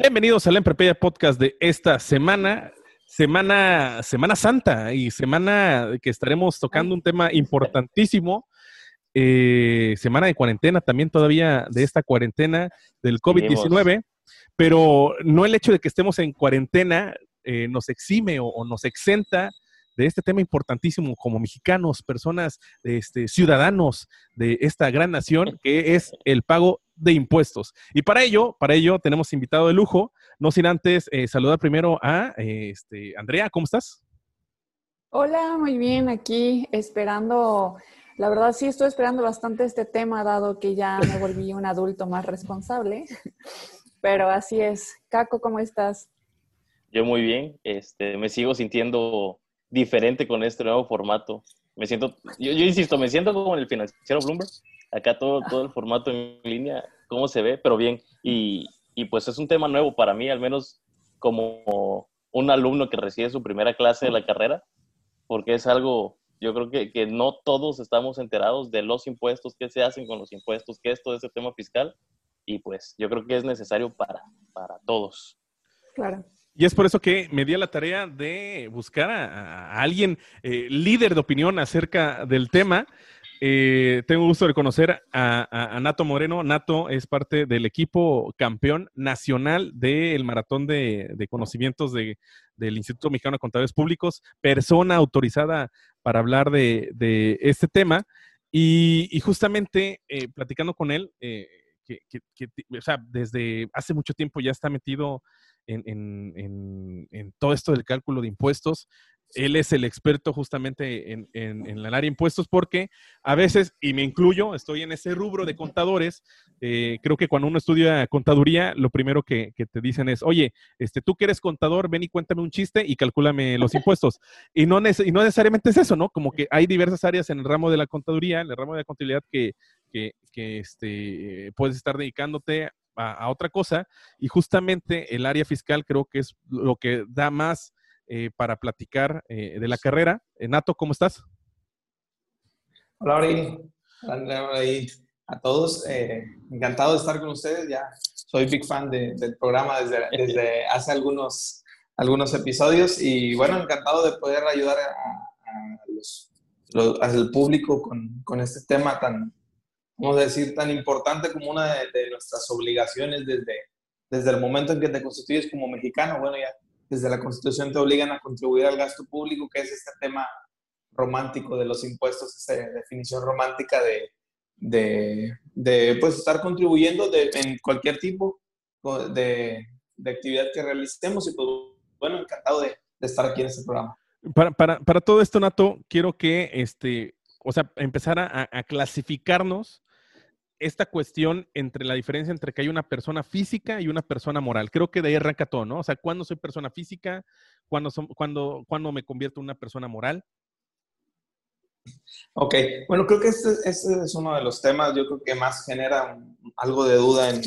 Bienvenidos al Emprepedia Podcast de esta semana, semana, semana santa y semana que estaremos tocando un tema importantísimo. eh, semana de cuarentena también todavía de esta cuarentena del COVID-19, pero no el hecho de que estemos en cuarentena eh, nos exime o, o nos exenta de este tema importantísimo como mexicanos, personas, este, ciudadanos de esta gran nación, que es el pago de impuestos. Y para ello, para ello tenemos invitado de lujo, no sin antes eh, saludar primero a eh, este, Andrea, ¿cómo estás? Hola, muy bien, aquí esperando, la verdad sí estoy esperando bastante este tema, dado que ya me volví un adulto más responsable, pero así es. Caco, ¿cómo estás? Yo muy bien, este, me sigo sintiendo diferente con este nuevo formato. Me siento, yo, yo insisto, me siento como en el financiero Bloomberg, acá todo, todo el formato en línea, cómo se ve, pero bien. Y, y pues es un tema nuevo para mí, al menos como un alumno que recibe su primera clase de la carrera, porque es algo, yo creo que, que no todos estamos enterados de los impuestos, qué se hacen con los impuestos, qué es todo ese tema fiscal, y pues yo creo que es necesario para, para todos. Claro. Y es por eso que me di a la tarea de buscar a, alguien eh, líder de opinión acerca del tema. Eh, tengo gusto de conocer a, Nato Moreno. Nato es parte del equipo campeón nacional del maratón de, conocimientos de- del Instituto Mexicano de Contadores Públicos, persona autorizada para hablar de, este tema. Y, justamente eh, platicando con él, eh, que, desde hace mucho tiempo ya está metido en, en- en- todo esto del cálculo de impuestos. Él es el experto justamente en, en- el área de impuestos porque a veces, y me incluyo, estoy en ese rubro de contadores, eh, creo que cuando uno estudia contaduría, lo primero que, te dicen es, oye, este, tú que eres contador, ven y cuéntame un chiste y calcúlame los impuestos. Y no, y no necesariamente es eso, ¿no? Como que hay diversas áreas en el ramo de la contaduría, en el ramo de la contabilidad que, que, que, este, puedes estar dedicándote a, a otra cosa y justamente el área fiscal creo que es lo que da más eh, para platicar eh, de la carrera. Eh, Nato, ¿cómo estás? Hola, Ori. Hola, a todos. Eh, encantado de estar con ustedes. Ya soy big fan de- del programa desde, desde hace algunos, algunos episodios y bueno, encantado de poder ayudar a, a los, los- al público con, con este tema tan, vamos a decir, tan importante como una de, de nuestras obligaciones desde, desde el momento en que te constituyes como mexicano. Bueno, ya desde la Constitución te obligan a contribuir al gasto público, que es este tema romántico de los impuestos, esa definición romántica de, de, de, pues, estar contribuyendo de, en cualquier tipo de, de actividad que realicemos y pues bueno, encantado de, estar aquí en este programa. Para, para, para todo esto, Nato, quiero que, este, o sea, empezar a, a clasificarnos esta cuestión entre la diferencia entre que hay una persona física y una persona moral. Creo que de ahí arranca todo, ¿no? O sea, ¿cuándo soy persona física? ¿Cuándo, son, cuándo, cuándo me convierto en una persona moral? Ok, bueno, creo que este, este, es uno de los temas, yo creo que más genera algo de duda en,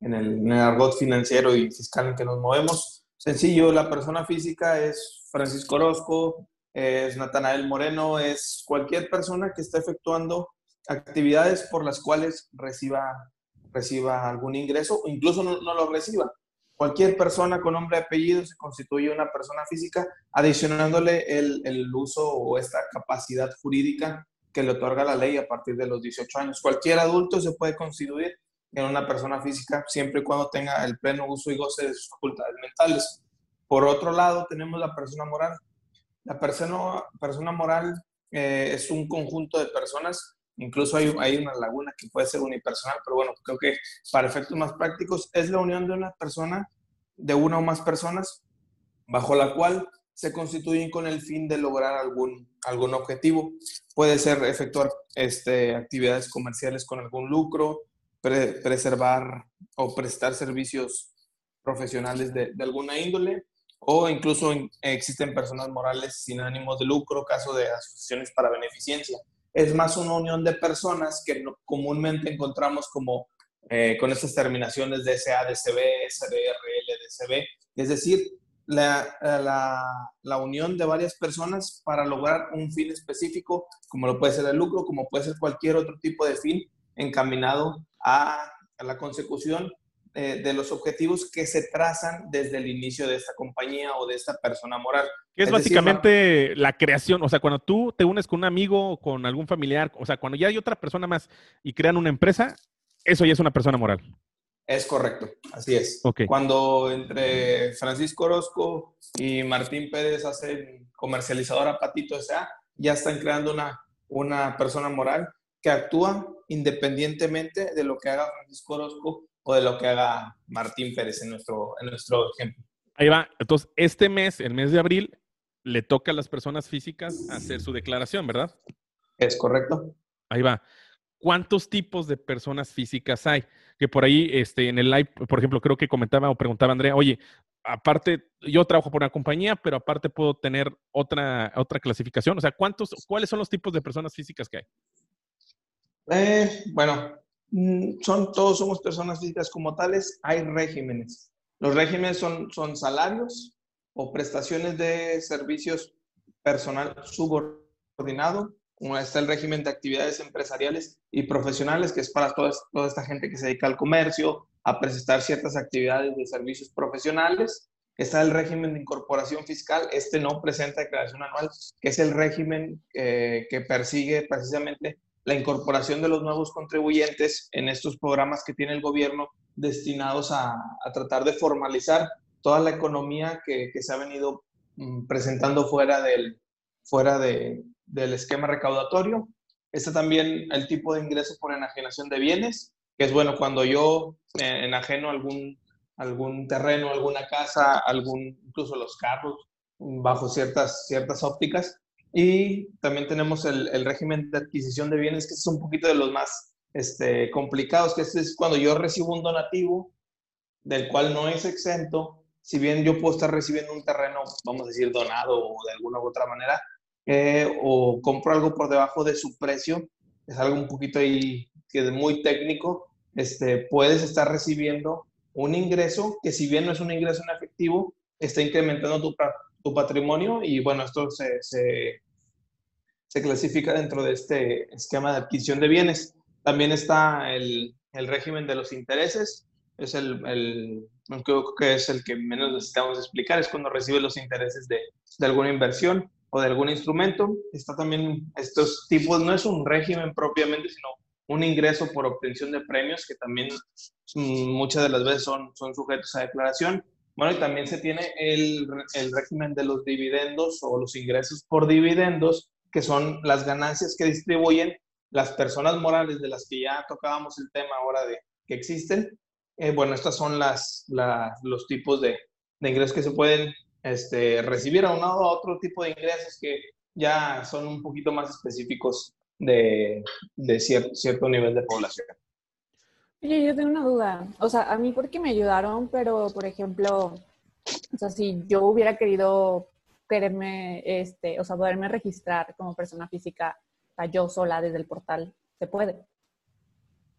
en, el, en, argot financiero y fiscal en que nos movemos. Sencillo, la persona física es Francisco Orozco, es Natanael Moreno, es cualquier persona que esté efectuando actividades por las cuales reciba, reciba algún ingreso o incluso no, no lo reciba. Cualquier persona con nombre y apellido se constituye una persona física, adicionándole el, el, uso o esta capacidad jurídica que le otorga la ley a partir de los 18 años. Cualquier adulto se puede constituir en una persona física siempre y cuando tenga el pleno uso y goce de sus facultades mentales. Por otro lado, tenemos la persona moral. La persona, persona moral eh, es un conjunto de personas Incluso hay, hay, una laguna que puede ser unipersonal, pero bueno, creo que para efectos más prácticos es la unión de una persona, de una o más personas, bajo la cual se constituyen con el fin de lograr algún, algún objetivo. Puede ser efectuar este, actividades comerciales con algún lucro, preservar o prestar servicios profesionales de, de, alguna índole, o incluso existen personas morales sin ánimos de lucro, caso de asociaciones para beneficencia. Es más una unión de personas que comúnmente encontramos como eh, con estas terminaciones de SADCB, SDR, LDCB, es decir, la, la, la, unión de varias personas para lograr un fin específico, como lo puede ser el lucro, como puede ser cualquier otro tipo de fin encaminado a la consecución eh, de los objetivos que se trazan desde el inicio de esta compañía o de esta persona moral. Que es, básicamente la creación, o sea, cuando tú te unes con un amigo o con algún familiar, o sea, cuando ya hay otra persona más y crean una empresa, eso ya es una persona moral. Es correcto, así es. Cuando entre Francisco Orozco y Martín Pérez hacen comercializadora Patito S.A., ya están creando una, una persona moral que actúa independientemente de lo que haga Francisco Orozco o de lo que haga Martín Pérez en nuestro, en nuestro ejemplo. Ahí va. Entonces, este mes, el mes de abril, le toca a las personas físicas hacer su declaración, ¿verdad? Es correcto. Ahí va. ¿Cuántos tipos de personas físicas hay? Que por ahí, este, en el live, por ejemplo, creo que comentaba o preguntaba Andrea, oye, aparte, yo trabajo por una compañía, pero aparte puedo tener otra, otra clasificación. O sea, ¿cuántos, cuáles son los tipos de personas físicas que hay? Eh, bueno, son, todos somos personas físicas como tales, hay regímenes. Los regímenes son, son salarios o prestaciones de servicios personal subordinado como está el régimen de actividades empresariales y profesionales, que es para toda, toda esta gente que se dedica al comercio, a prestar ciertas actividades de servicios profesionales. Está el régimen de incorporación fiscal, este no presenta declaración anual, que es el régimen eh, que persigue precisamente la incorporación de los nuevos contribuyentes en estos programas que tiene el gobierno destinados a, a tratar de formalizar toda la economía que, que se ha venido mm, presentando fuera del, fuera de, del esquema recaudatorio. Está también el tipo de ingreso por enajenación de bienes, que es bueno cuando yo eh, enajeno algún, algún terreno, alguna casa, algún, incluso los carros, bajo ciertas, ciertas ópticas. Y también tenemos el, régimen de adquisición de bienes, que es un poquito de los más este, complicados, que este es cuando yo recibo un donativo del cual no es exento, si bien yo puedo estar recibiendo un terreno, vamos a decir, donado o de alguna u otra manera, eh, o compro algo por debajo de su precio, es algo un poquito ahí que es muy técnico, este, puedes estar recibiendo un ingreso que si bien no es un ingreso en efectivo, está incrementando tu, tu patrimonio y bueno, esto se, se, clasifica dentro de este esquema de adquisición de bienes. También está el, el régimen de los intereses, es el, el, creo que es el que menos necesitamos explicar, es cuando recibe los intereses de, de alguna inversión o de algún instrumento. Está también estos tipos, no es un régimen propiamente, sino un ingreso por obtención de premios que también mm, muchas de las veces son, son sujetos a declaración. Bueno, y también se tiene el, el régimen de los dividendos o los ingresos por dividendos, que son las ganancias que distribuyen las personas morales de las que ya tocábamos el tema ahora de que existen. Eh, bueno, estas son las, los tipos de, de ingresos que se pueden este, recibir a un a otro tipo de ingresos que ya son un poquito más específicos de, de cierto nivel de población. Oye, yo tengo una duda. O sea, a mí porque me ayudaron, pero por ejemplo, o sea, si yo hubiera querido quererme, este, o sea, poderme registrar como persona física, o yo sola desde el portal, ¿se puede?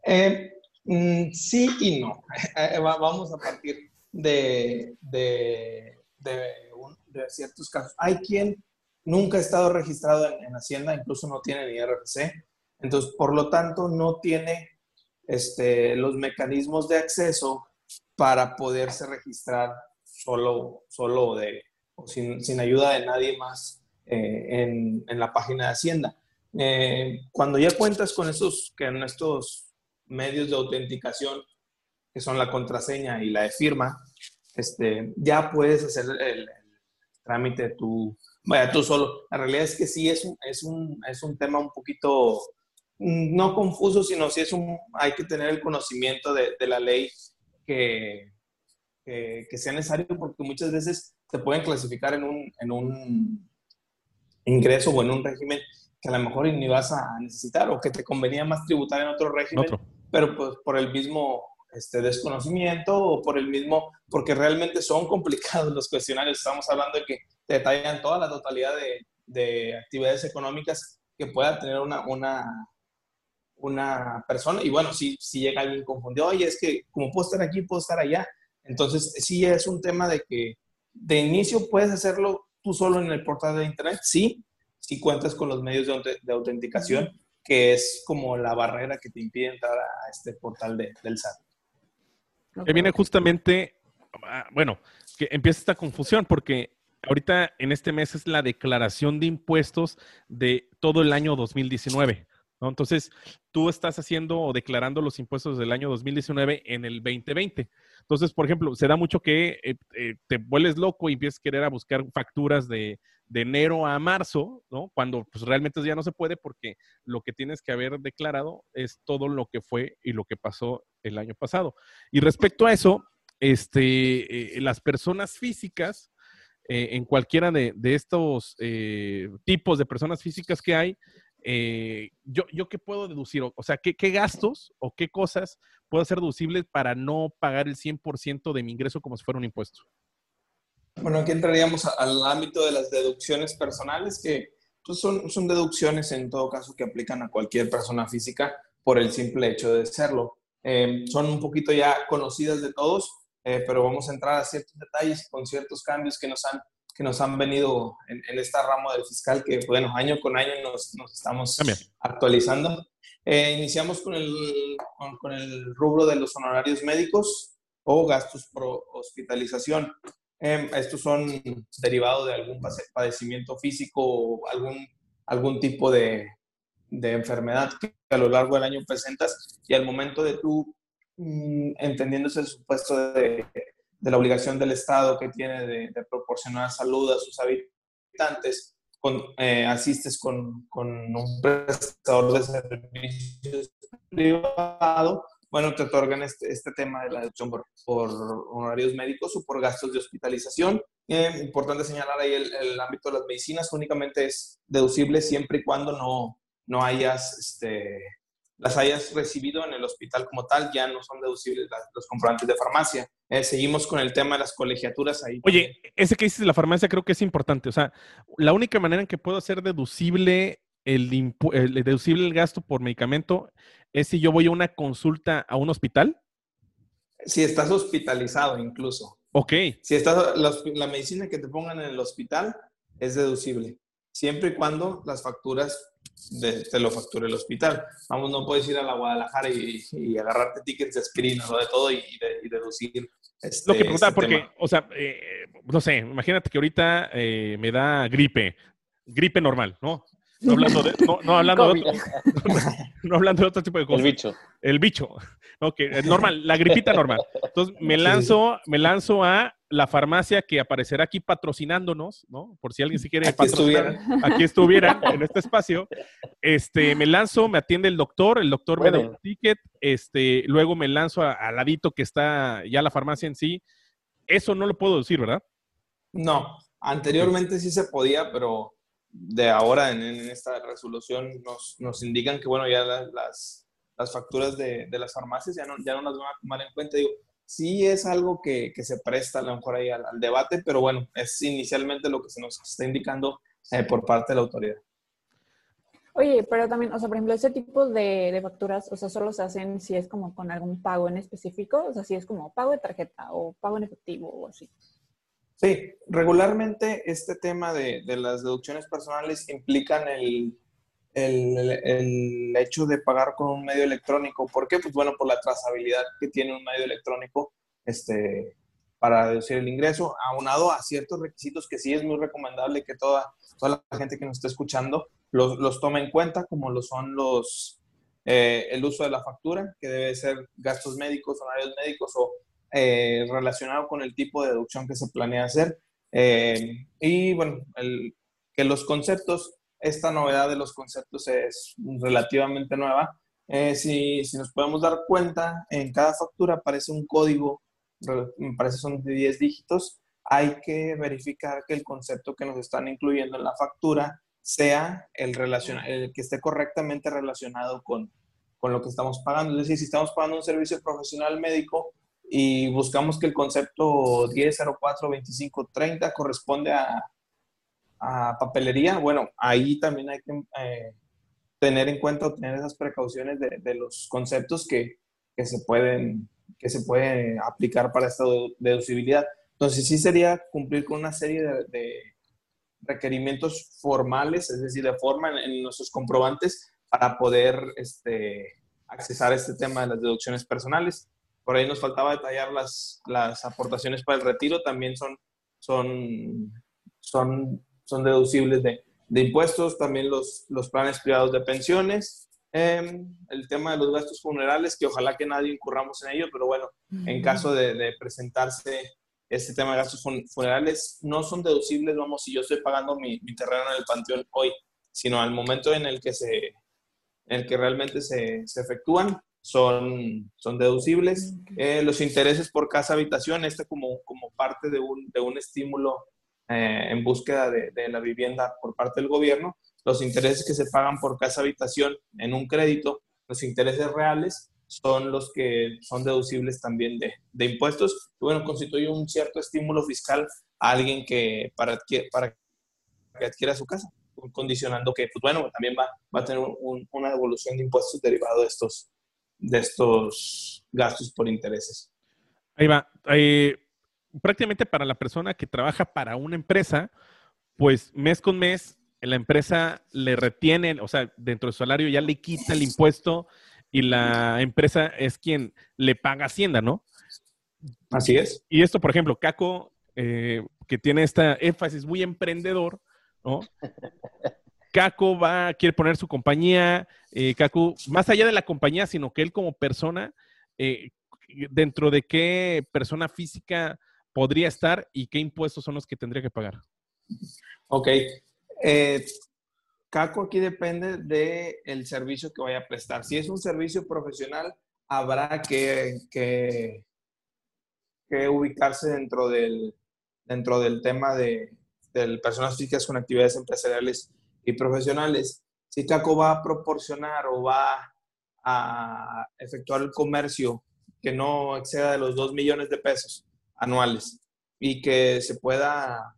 Eh, mm, sí y no. Eh, vamos a partir de, de de, ciertos casos. Hay quien nunca ha estado registrado en, Hacienda, incluso no tiene ni RFC, entonces por lo tanto no tiene este, los mecanismos de acceso para poderse registrar solo, solo de, o sin, sin ayuda de nadie más eh, en, en, la página de Hacienda. Eh, cuando ya cuentas con estos, que en estos medios de autenticación, que son la contraseña y la de firma, este, ya puedes hacer el, trámite tú, vaya, tú solo. La realidad es que sí es un, es un, es un tema un poquito, no confuso, sino sí es un, hay que tener el conocimiento de, de la ley que, que, sea necesario, porque muchas veces te pueden clasificar en un, en un ingreso o en un régimen que a lo mejor ni vas a necesitar o que te convenía más tributar en otro régimen, pero pues por el mismo este, desconocimiento o por el mismo, porque realmente son complicados los cuestionarios. Estamos hablando de que te detallan toda la totalidad de, de actividades económicas que pueda tener una, una, una persona. Y bueno, si, si llega alguien confundido, oye, es que como puedo estar aquí, puedo estar allá. Entonces, sí es un tema de que de inicio puedes hacerlo tú solo en el portal de Internet, sí, si cuentas con los medios de, autenticación, que es como la barrera que te impide entrar a este portal de, del SAT. Que viene justamente, ah, bueno, que empieza esta confusión porque ahorita en este mes es la declaración de impuestos de todo el año 2019. Entonces, tú estás haciendo o declarando los impuestos del año 2019 en el 2020. Entonces, por ejemplo, se da mucho que eh, eh, te vuelves loco y empiezas a querer a buscar facturas de, enero a marzo, ¿no? Cuando pues, realmente ya no se puede porque lo que tienes que haber declarado es todo lo que fue y lo que pasó el año pasado. Y respecto a eso, este, eh, las personas físicas, en cualquiera de, de estos tipos de personas físicas que hay, eh, yo, ¿yo qué puedo deducir? O, sea, ¿qué, ¿qué, gastos o qué cosas puedo hacer deducibles para no pagar el 100% de mi ingreso como si fuera un impuesto? Bueno, aquí entraríamos al ámbito de las deducciones personales, que pues, son, son deducciones en todo caso que aplican a cualquier persona física por el simple hecho de serlo. Eh, son un poquito ya conocidas de todos, eh, pero vamos a entrar a ciertos detalles con ciertos cambios que nos han que nos han venido en, en esta rama del fiscal, que bueno, año con año nos, nos estamos actualizando. Eh, iniciamos con el, con, el rubro de los honorarios médicos o gastos por hospitalización. Eh, estos son derivados de algún padecimiento físico o algún, algún tipo de, de enfermedad que a lo largo del año presentas y al momento de tú, mm, entendiéndose el supuesto de de la obligación del Estado que tiene de, proporcionar salud a sus habitantes, con, eh, asistes con, con, un prestador de servicios privado, bueno, te otorgan este, este tema de la deducción por, por, honorarios médicos o por gastos de hospitalización. Eh, importante señalar ahí el, el, ámbito de las medicinas, únicamente es deducible siempre y cuando no, no hayas este, las hayas recibido en el hospital como tal, ya no son deducibles los comprobantes de farmacia. Eh, seguimos con el tema de las colegiaturas ahí. Oye, ese que dices de la farmacia creo que es importante. O sea, la única manera en que puedo hacer deducible el, deducible el gasto por medicamento es si yo voy a una consulta a un hospital. Si estás hospitalizado incluso. Ok. Si estás, la, la medicina que te pongan en el hospital es deducible, siempre y cuando las facturas de, te lo facture el hospital. Vamos, no puedes ir a la Guadalajara y, agarrarte tickets de aspirina, ¿no? de todo y, deducir. Este, lo que preguntaba, este porque, o sea, eh, no sé, imagínate que ahorita eh, me da gripe, gripe normal, ¿no? No hablando de, no, hablando de otro, no, hablando de otro tipo de cosas. El bicho. El bicho. Ok, normal, la gripita normal. Entonces me lanzo, me lanzo a la farmacia que aparecerá aquí patrocinándonos, ¿no? Por si alguien se quiere aquí patrocinar, estuviera. aquí estuviera en este espacio. Este, me lanzo, me atiende el doctor, el doctor me da un ticket, este, luego me lanzo al ladito que está ya la farmacia en sí. Eso no lo puedo decir, ¿verdad? No, anteriormente sí se podía, pero de ahora en, esta resolución nos, nos, indican que, bueno, ya las, las facturas de, de, las farmacias ya no, ya no las van a tomar en cuenta. Digo, sí es algo que, que, se presta a lo mejor ahí al, debate, pero bueno, es inicialmente lo que se nos está indicando eh, por parte de la autoridad. Oye, pero también, o sea, por ejemplo, ese tipo de, de, facturas, o sea, solo se hacen si es como con algún pago en específico, o sea, si es como pago de tarjeta o pago en efectivo o así. Sí, regularmente este tema de, de las deducciones personales implican el, el, hecho de pagar con un medio electrónico. ¿Por qué? Pues bueno, por la trazabilidad que tiene un medio electrónico este, para deducir el ingreso, aunado a ciertos requisitos que sí es muy recomendable que toda, toda la gente que nos esté escuchando los, los tome en cuenta, como lo son los, eh, el uso de la factura, que debe ser gastos médicos, honorarios médicos o eh, relacionado con el tipo de deducción que se planea hacer. Eh, y bueno, el, que los conceptos esta novedad de los conceptos es relativamente nueva. Eh, si, si, nos podemos dar cuenta, en cada factura aparece un código, me parece son de 10 dígitos, hay que verificar que el concepto que nos están incluyendo en la factura sea el, el que esté correctamente relacionado con, con lo que estamos pagando. Es decir, si estamos pagando un servicio profesional médico y buscamos que el concepto 10042530 corresponde a, a papelería, bueno, ahí también hay que eh, tener en cuenta tener esas precauciones de, de los conceptos que, que, se pueden, que se pueden aplicar para esta deducibilidad. Entonces, sí sería cumplir con una serie de, de requerimientos formales, es decir, de forma en, nuestros comprobantes para poder este, accesar a este tema de las deducciones personales. Por ahí nos faltaba detallar las, las aportaciones para el retiro, también son, son, son, son deducibles de, de impuestos, también los, los planes privados de pensiones, eh, el tema de los gastos funerales, que ojalá que nadie incurramos en ello, pero bueno, en caso de, de presentarse este tema de gastos funerales no son deducibles, vamos, si yo estoy pagando mi, terreno en el panteón hoy, sino al momento en el que, se, en el que realmente se, se efectúan, son, son deducibles. Eh, los intereses por casa habitación, este como, como parte de un, de un estímulo eh, en búsqueda de, de, la vivienda por parte del gobierno, los intereses que se pagan por casa habitación en un crédito, los intereses reales son los que son deducibles también de, de impuestos. Y bueno, constituye un cierto estímulo fiscal a alguien que para, para que adquiera su casa, condicionando que, pues bueno, también va, va a tener una devolución de impuestos derivado de estos, de estos gastos por intereses. Ahí va. Prácticamente para la persona que trabaja para una empresa, pues mes con mes la empresa le retiene, o sea, dentro del salario ya le quita el impuesto y la empresa es quien le paga Hacienda, ¿no? Así es. Y esto, por ejemplo, Caco, eh, que tiene esta énfasis muy emprendedor, ¿no? Caco va, quiere poner su compañía, eh, Caco, más allá de la compañía, sino que él como persona, eh, dentro de qué persona física podría estar y qué impuestos son los que tendría que pagar. Ok. Eh, Caco aquí depende del el servicio que vaya a prestar. Si es un servicio profesional, habrá que, que, ubicarse dentro del, dentro del tema de, personas físicas con actividades empresariales y profesionales. Si Caco va a proporcionar o va a efectuar el comercio que no exceda de los 2 millones de pesos anuales y que se pueda,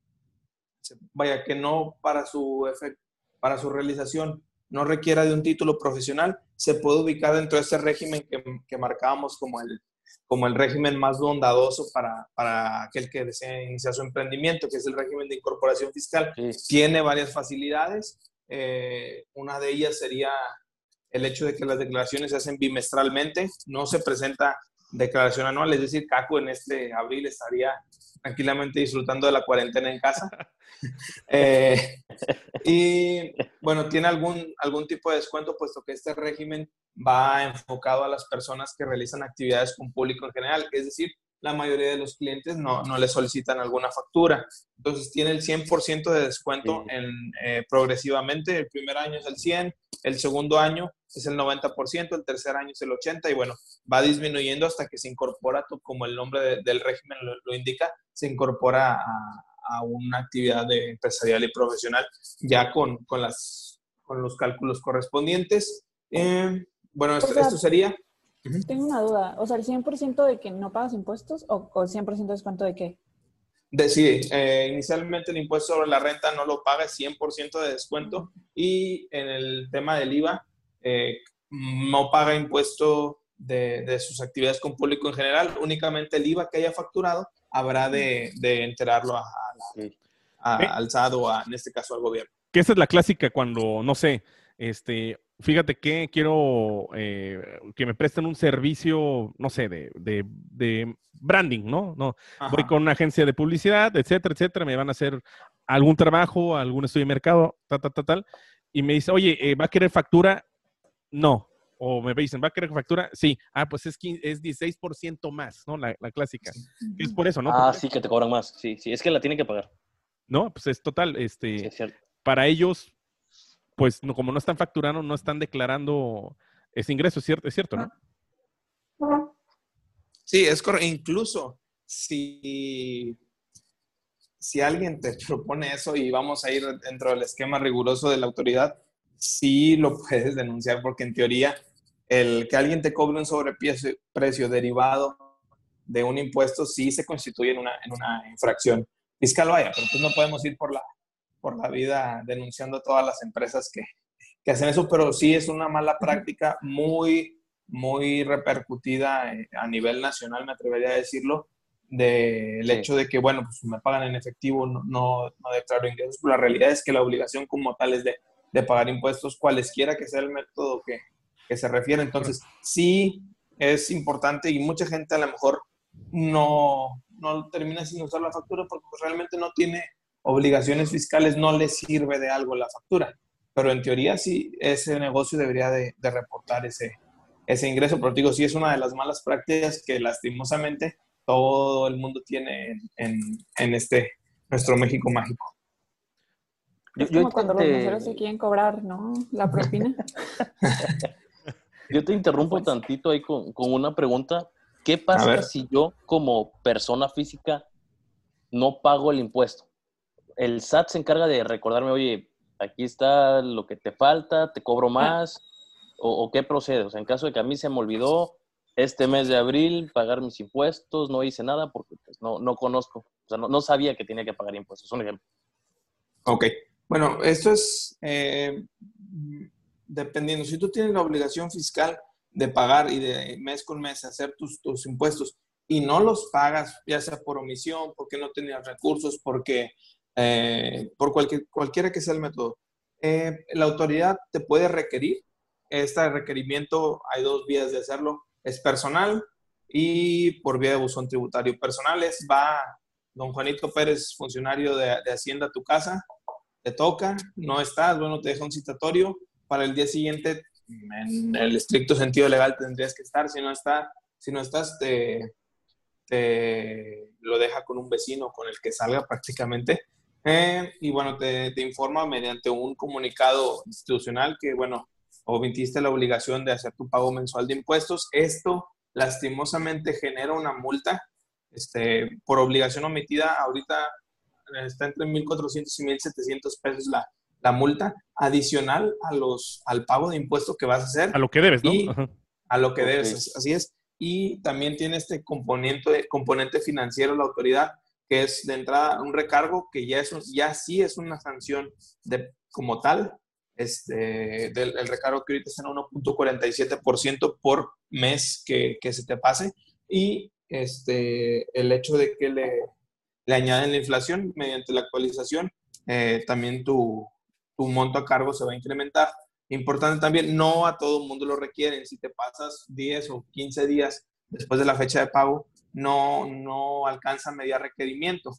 vaya, que no para su efecto para su realización no requiera de un título profesional, se puede ubicar dentro de ese régimen que, que marcábamos como el, como el régimen más bondadoso para, para, aquel que desea iniciar su emprendimiento, que es el régimen de incorporación fiscal. Tiene varias facilidades. Eh, una de ellas sería el hecho de que las declaraciones se hacen bimestralmente, no se presenta declaración anual, es decir, Caco en este abril estaría tranquilamente disfrutando de la cuarentena en casa. Eh, y bueno, tiene algún, algún tipo de descuento, puesto que este régimen va enfocado a las personas que realizan actividades con público en general, es decir, la mayoría de los clientes no, no le solicitan alguna factura. Entonces tiene el 100% de descuento en, eh, progresivamente. El primer año es el 100, el segundo año es el 90%, el tercer año es el 80% y bueno, va disminuyendo hasta que se incorpora, como el nombre del régimen lo, indica, se incorpora a, a, una actividad de empresarial y profesional ya con, con, las, con los cálculos correspondientes. Eh, bueno, esto, esto sería... Tengo una duda. O sea, ¿el 100% de que no pagas impuestos o, el 100% de descuento de qué? De, sí, eh, inicialmente el impuesto sobre la renta no lo paga, 100% de descuento. Y en el tema del IVA, eh, no paga impuesto de, de, sus actividades con público en general. Únicamente el IVA que haya facturado habrá de, de enterarlo a, a, al SAT o, en este caso, al gobierno. Que esa es la clásica cuando, no sé, este, fíjate que quiero eh, que me presten un servicio, no sé, de, de, branding, ¿no? no Voy con una agencia de publicidad, etcétera, etcétera, me van a hacer algún trabajo, algún estudio de mercado, tal, tal, tal, tal, y me dice, oye, eh, ¿va a querer factura? No. O me dicen, ¿va a querer factura? Sí. Ah, pues es, es 16% más, ¿no? La, la clásica. Es por eso, ¿no? Ah, sí, que te cobran más. Sí, sí, es que la tienen que pagar. No, pues es total, este, para ellos pues como no están facturando, no están declarando ese ingreso, ¿es cierto? ¿Es cierto, no? Sí, es correcto. Incluso si, si alguien te propone eso y vamos a ir dentro del esquema riguroso de la autoridad, sí lo puedes denunciar porque en teoría el que alguien te cobre un sobreprecio derivado de un impuesto sí se constituye en una, en una infracción fiscal, vaya, pero pues no podemos ir por la, por la vida denunciando a todas las empresas que, que hacen eso, pero sí es una mala práctica muy, muy repercutida eh, a nivel nacional, me atrevería a decirlo, del hecho de que, bueno, pues me pagan en efectivo, no, no, declaro ingresos, pero la realidad es que la obligación como tal es de, de pagar impuestos, cualesquiera que sea el método que, que se refiere. Entonces, sí es importante y mucha gente a lo mejor no, no termina sin usar la factura porque pues, realmente no tiene obligaciones fiscales, no le sirve de algo la factura. Pero en teoría sí, ese negocio debería de, de reportar ese, ese ingreso. Pero digo, sí es una de las malas prácticas que lastimosamente todo el mundo tiene en, en este, nuestro México mágico. Es como cuando los meseros se quieren cobrar, ¿no? La propina. yo te interrumpo tantito ahí con, con una pregunta. ¿Qué pasa si yo como persona física no pago el impuesto? El SAT se encarga de recordarme, oye, aquí está lo que te falta, te cobro más, o, o, qué procede. O sea, en caso de que a mí se me olvidó, este mes de abril pagar mis impuestos, no hice nada porque pues, no, no conozco, o sea, no, no, sabía que tenía que pagar impuestos. Un ejemplo. Ok, bueno, esto es eh, dependiendo. Si tú tienes la obligación fiscal de pagar y de mes con mes hacer tus, tus impuestos y no los pagas, ya sea por omisión, porque no tenías recursos, porque eh, por cualquier, cualquiera que sea el método, eh, la autoridad te puede requerir. Este requerimiento, hay dos vías de hacerlo es personal y por vía de buzón tributario. Personal es, va don Juanito Pérez, funcionario de, Hacienda a tu casa, te toca, no estás, bueno, te deja un citatorio, para el día siguiente, en el estricto sentido legal tendrías que estar, si no, está, si no estás, te, te lo deja con un vecino con el que salga prácticamente. Eh, y bueno, te, te informa mediante un comunicado institucional que, bueno, omitiste la obligación de hacer tu pago mensual de impuestos. Esto lastimosamente genera una multa este, por obligación omitida. Ahorita está entre 1.400 y 1.700 pesos la, la, multa adicional a los, al pago de impuestos que vas a hacer. A lo que debes, ¿no? a lo que debes, así es. Y también tiene este componente, componente financiero la autoridad, que es de entrada un recargo que ya, es ya sí es una sanción de, como tal, este, del el recargo que ahorita está en 1.47% por mes que, que, se te pase y este, el hecho de que le, le añaden la inflación mediante la actualización, eh, también tu, tu, monto a cargo se va a incrementar. Importante también, no a todo el mundo lo requieren. Si te pasas 10 o 15 días después de la fecha de pago, no, no alcanza media requerimiento.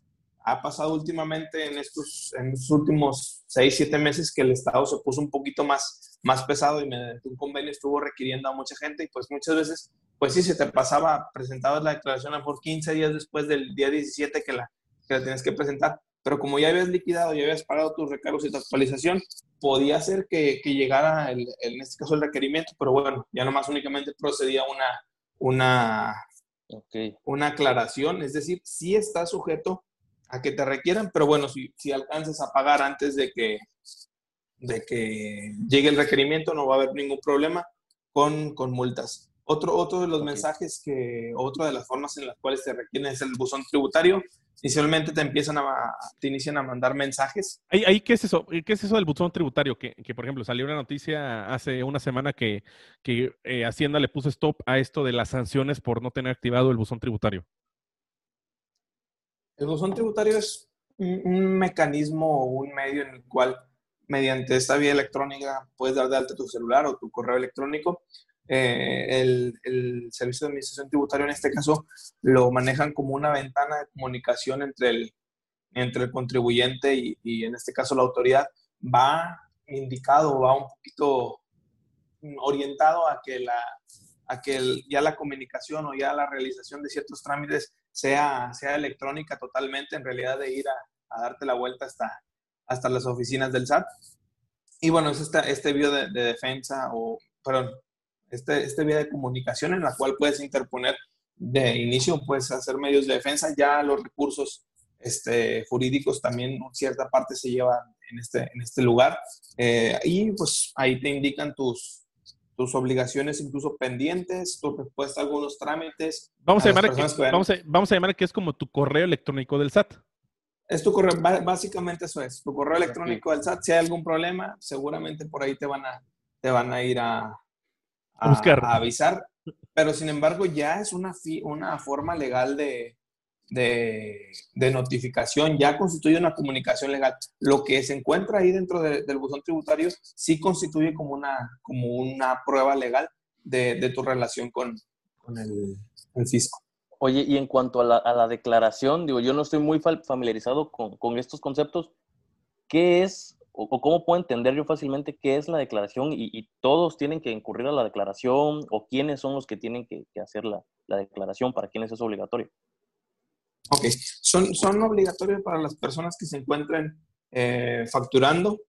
Ha pasado últimamente en estos, en los últimos seis, siete meses que el Estado se puso un poquito más, más pesado y mediante un convenio estuvo requiriendo a mucha gente y pues muchas veces, pues sí, se te pasaba, presentabas la declaración a por 15 días después del día 17 que la, que la tienes que presentar, pero como ya habías liquidado, ya habías pagado tus recargos y tu actualización, podía ser que, que llegara, el, en este caso, el requerimiento, pero bueno, ya nomás únicamente procedía una, una, una aclaración, es decir, sí está sujeto a que te requieran, pero bueno, si, si alcanzas a pagar antes de que, de que llegue el requerimiento, no va a haber ningún problema con, con multas. Otro, otro de los mensajes que, otra de las formas en las cuales te requieren es el buzón tributario. Inicialmente te empiezan a, te inician a mandar mensajes. ¿Ahí, ahí qué es eso? ¿Qué es eso del buzón tributario? Que, que por ejemplo, salió una noticia hace una semana que, que eh, Hacienda le puso stop a esto de las sanciones por no tener activado el buzón tributario. El buzón tributario es un, mecanismo o un medio en el cual, mediante esta vía electrónica, puedes dar de alta tu celular o tu correo electrónico. Eh, el, el, servicio de administración tributaria, en este caso, lo manejan como una ventana de comunicación entre el, entre el contribuyente y, y en este caso la autoridad. Va indicado, va un poquito orientado a que, la, a que el, ya la comunicación o ya la realización de ciertos trámites sea, sea electrónica totalmente, en realidad de ir a, a darte la vuelta hasta, hasta las oficinas del SAT. Y bueno, es este video de, de, defensa, o, perdón, este, este vía de comunicación en la cual puedes interponer de inicio, puedes hacer medios de defensa, ya los recursos este, jurídicos también cierta parte se lleva en este, en este lugar. Eh, y pues ahí te indican tus, tus obligaciones incluso pendientes, tu respuesta a algunos trámites. Vamos a, llamar que, vamos, a, vamos a llamar que es como tu correo electrónico del SAT. Es tu correo, básicamente eso es, tu correo electrónico del SAT. Si hay algún problema, seguramente por ahí te van a, te van a ir a, a, Buscar. a avisar. Pero sin embargo, ya es una, una forma legal de, de, notificación, ya constituye una comunicación legal. Lo que se encuentra ahí dentro del buzón tributario sí constituye como una, como una prueba legal de, tu relación con, el, fisco. Oye, y en cuanto a la, declaración, digo, yo no estoy muy familiarizado con, estos conceptos. ¿Qué es o, cómo puedo entender yo fácilmente qué es la declaración y, todos tienen que incurrir a la declaración o quiénes son los que tienen que, hacer la, la, declaración, para quiénes es obligatorio? Ok, son, son obligatorios para las personas que se encuentren eh, facturando,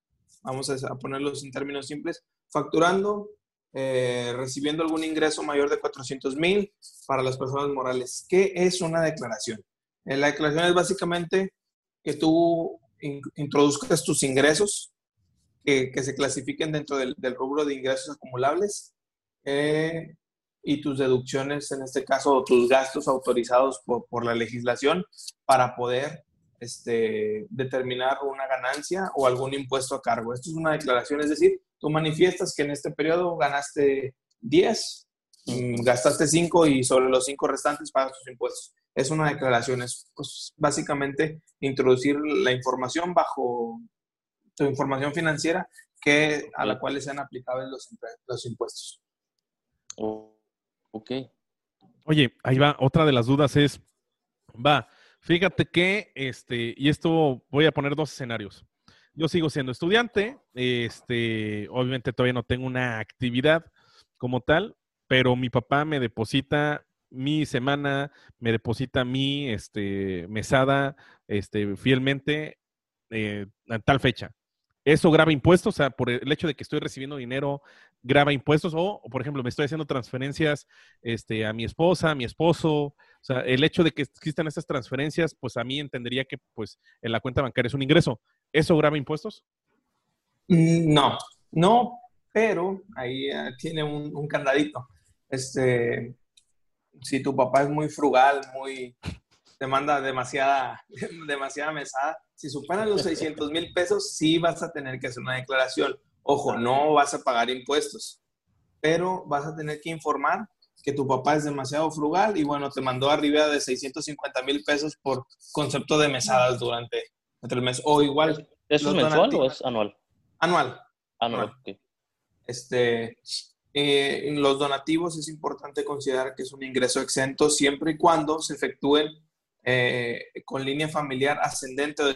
vamos a, ponerlos en términos simples, facturando, eh, recibiendo algún ingreso mayor de 400 mil para las personas morales. ¿Qué es una declaración? Eh, la declaración es básicamente que tú introduzcas tus ingresos que, se clasifiquen dentro del, rubro de ingresos acumulables, y tus deducciones, en este caso, tus gastos autorizados por, por la legislación para poder este, determinar una ganancia o algún impuesto a cargo. Esto es una declaración, es decir, tú manifiestas que en este periodo ganaste 10, mm, gastaste 5 y sobre los 5 restantes pagas tus impuestos. Es una declaración, es pues, básicamente introducir la información bajo tu información financiera que, a la cual sean aplicables los, los impuestos. Ok. Oye, ahí va, otra de las dudas es, va, fíjate que, este, y esto voy a poner dos escenarios. Yo sigo siendo estudiante, este, obviamente todavía no tengo una actividad como tal, pero mi papá me deposita mi semana, me deposita mi este, mesada este, fielmente eh, a tal fecha. ¿Eso graba impuestos? O sea, por el hecho de que estoy recibiendo dinero, graba impuestos. O, por ejemplo, me estoy haciendo transferencias este, a mi esposa, a mi esposo. O sea, el hecho de que existan estas transferencias, pues a mí entendería que pues en la cuenta bancaria es un ingreso. ¿Eso graba impuestos? Mm, no, no, pero ahí eh, tiene un, un, candadito. Este, si tu papá es muy frugal, muy, te manda demasiada, demasiada mesada, si superan los 600 mil pesos, sí vas a tener que hacer una declaración. Ojo, no vas a pagar impuestos, pero vas a tener que informar que tu papá es demasiado frugal y bueno, te mandó arriba de 650 mil pesos por concepto de mesadas durante, el mes. O igual. ¿Eso es mensual o es anual? Anual. Anual, Este, eh, los donativos es importante considerar que es un ingreso exento siempre y cuando se efectúen eh, con línea familiar ascendente o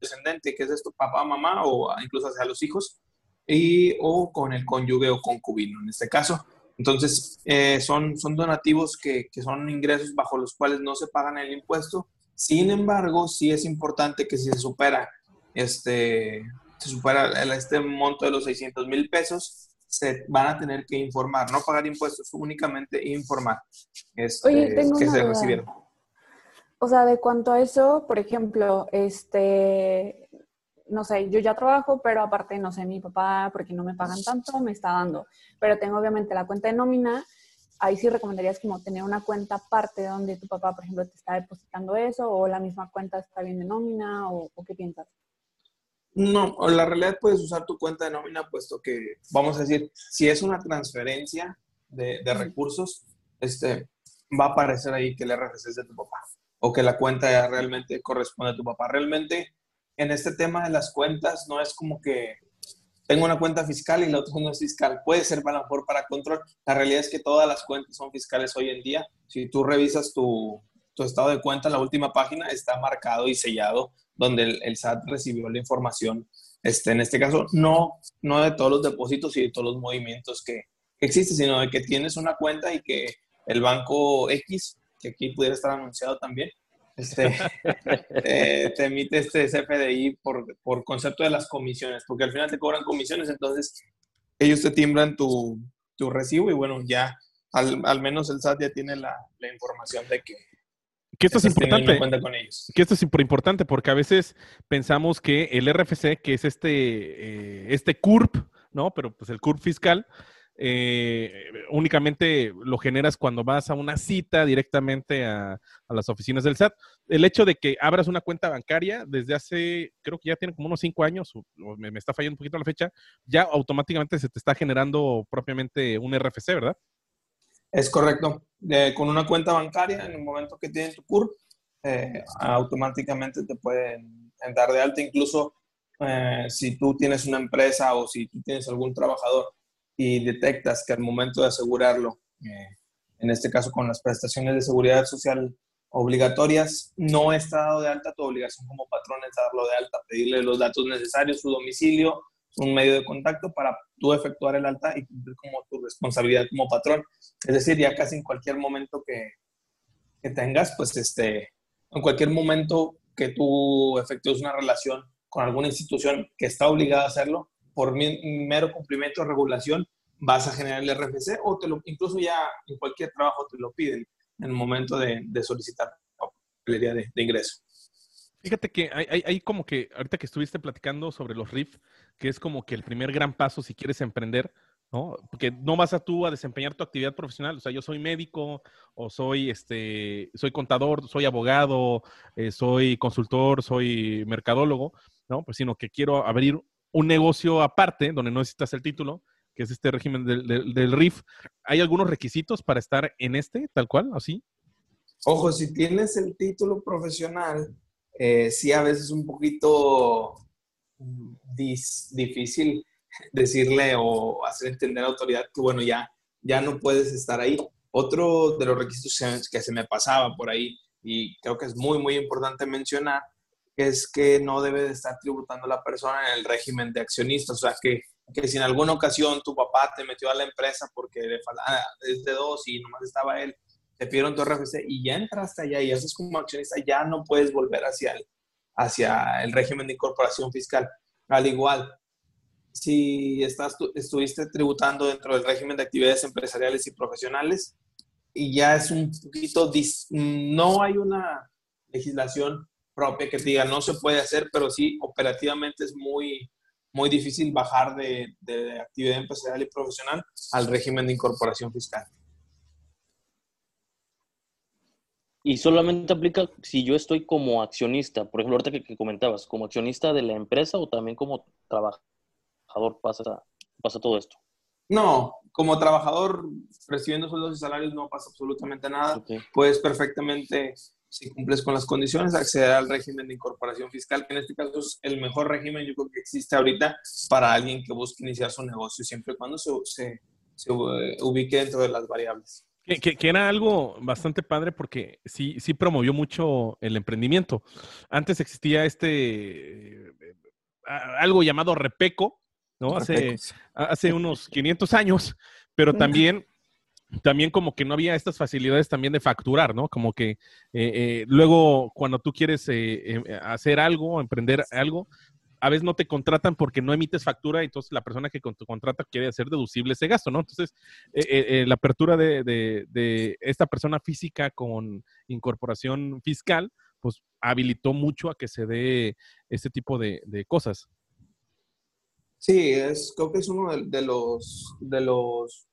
descendente, que es esto, papá, mamá o incluso hacia los hijos, y, o con el cónyuge o concubino en este caso. Entonces, eh, son, son donativos que, que, son ingresos bajo los cuales no se pagan el impuesto. Sin embargo, sí es importante que si se supera este, se supera este monto de los 600 mil pesos, se van a tener que informar, no pagar impuestos, únicamente informar este, que se recibieron. O sea, de cuanto a eso, por ejemplo, este, no sé, yo ya trabajo, pero aparte, no sé, mi papá, porque no me pagan tanto, me está dando. Pero tengo obviamente la cuenta de nómina. Ahí sí recomendarías como tener una cuenta aparte donde tu papá, por ejemplo, te está depositando eso, o la misma cuenta está bien de nómina, o, qué piensas. No, la realidad puedes usar tu cuenta de nómina, puesto que, vamos a decir, si es una transferencia de, de recursos, este, va a aparecer ahí que el RFC es de tu papá o que la cuenta realmente corresponde a tu papá. Realmente en este tema de las cuentas no es como que tengo una cuenta fiscal y la otra no es fiscal. Puede ser para mejor para control. La realidad es que todas las cuentas son fiscales hoy en día. Si tú revisas tu, tu estado de cuenta, en la última página está marcado y sellado donde el, SAT recibió la información. Este, en este caso, no, no de todos los depósitos y de todos los movimientos que, que existen, sino de que tienes una cuenta y que el banco X que aquí pudiera estar anunciado también, este, eh, te emite este CFDI por, por concepto de las comisiones, porque al final te cobran comisiones, entonces ellos te timbran tu, tu recibo y bueno, ya al, al, menos el SAT ya tiene la, la información de que, Que esto es importante. con ellos. Que esto es importante porque a veces pensamos que el RFC, que es este, eh, este CURP, ¿no? Pero pues el CURP fiscal, eh, únicamente lo generas cuando vas a una cita directamente a, a las oficinas del SAT. El hecho de que abras una cuenta bancaria desde hace, creo que ya tiene como unos cinco años, o, o me, me está fallando un poquito la fecha, ya automáticamente se te está generando propiamente un RFC, ¿verdad? Es correcto. Con una cuenta bancaria, en el momento que tienes tu CURP, eh, automáticamente te pueden dar de alta. Incluso eh, si tú tienes una empresa o si tú tienes algún trabajador y detectas que al momento de asegurarlo, eh, en este caso con las prestaciones de seguridad social obligatorias, no está dado de alta, tu obligación como patrón es darlo de alta, pedirle los datos necesarios, su domicilio, un medio de contacto para tú efectuar el alta y cumplir como tu responsabilidad como patrón. Es decir, ya casi en cualquier momento que, que tengas, pues este, en cualquier momento que tú efectúes una relación con alguna institución que está obligada a hacerlo, por mero cumplimiento de regulación, vas a generar el RFC o te lo, incluso ya en cualquier trabajo te lo piden en el momento de, de solicitar papelería de, de ingreso. Fíjate que hay, hay, hay como que, ahorita que estuviste platicando sobre los RIF, que es como que el primer gran paso si quieres emprender, ¿no? Porque no vas a tú a desempeñar tu actividad profesional. O sea, yo soy médico, o soy este, soy contador, soy abogado, eh, soy consultor, soy mercadólogo, ¿no? Pues sino que quiero abrir un negocio aparte, donde no necesitas el título, que es este régimen del, del, RIF. ¿Hay algunos requisitos para estar en este, tal cual, así? Ojo, si tienes el título profesional, eh, sí a veces un poquito dis- difícil decirle o hacer entender a la autoridad que, bueno, ya, ya no puedes estar ahí. Otro de los requisitos que- se me pasaba por ahí, y creo que es muy, muy importante mencionar, es que no debe de estar tributando la persona en el régimen de accionista. O sea, que, que si en alguna ocasión tu papá te metió a la empresa porque le faltaba de dos y nomás estaba él, te pidieron tu RFC y ya entraste allá y haces como accionista, ya no puedes volver hacia el, hacia el régimen de incorporación fiscal. Al igual, si estás, tu- estuviste tributando dentro del régimen de actividades empresariales y profesionales y ya es un poquito, no hay una legislación propia que te diga no se puede hacer, pero sí operativamente es muy, muy difícil bajar de, de actividad empresarial y profesional al régimen de incorporación fiscal. Y solamente aplica si yo estoy como accionista, por ejemplo, ahorita que, que comentabas, como accionista de la empresa o también como trabajador pasa, pasa todo esto. No, como trabajador recibiendo sueldos y salarios no pasa absolutamente nada. Ok. Puedes perfectamente, si cumples con las condiciones, acceder al régimen de incorporación fiscal, que en este caso es el mejor régimen yo creo que existe ahorita para alguien que busque iniciar su negocio, siempre y cuando se, se, se eh, ubique dentro de las variables. Que, que- que era algo bastante padre porque sí, sí promovió mucho el emprendimiento. Antes existía este eh, a- algo llamado Repeco, ¿no? Hace, hace unos 500 años, pero también, también como que no había estas facilidades también de facturar, ¿no? Como que eh, eh, luego cuando tú quieres eh, eh, hacer algo, emprender algo, a veces no te contratan porque no emites factura, entonces la persona que te contrata quiere hacer deducible ese gasto, ¿no? Entonces, eh, eh, eh, la apertura de, esta persona física con incorporación fiscal, pues habilitó mucho a que se dé este tipo de, cosas. Sí, es, creo que es uno de, de los, de los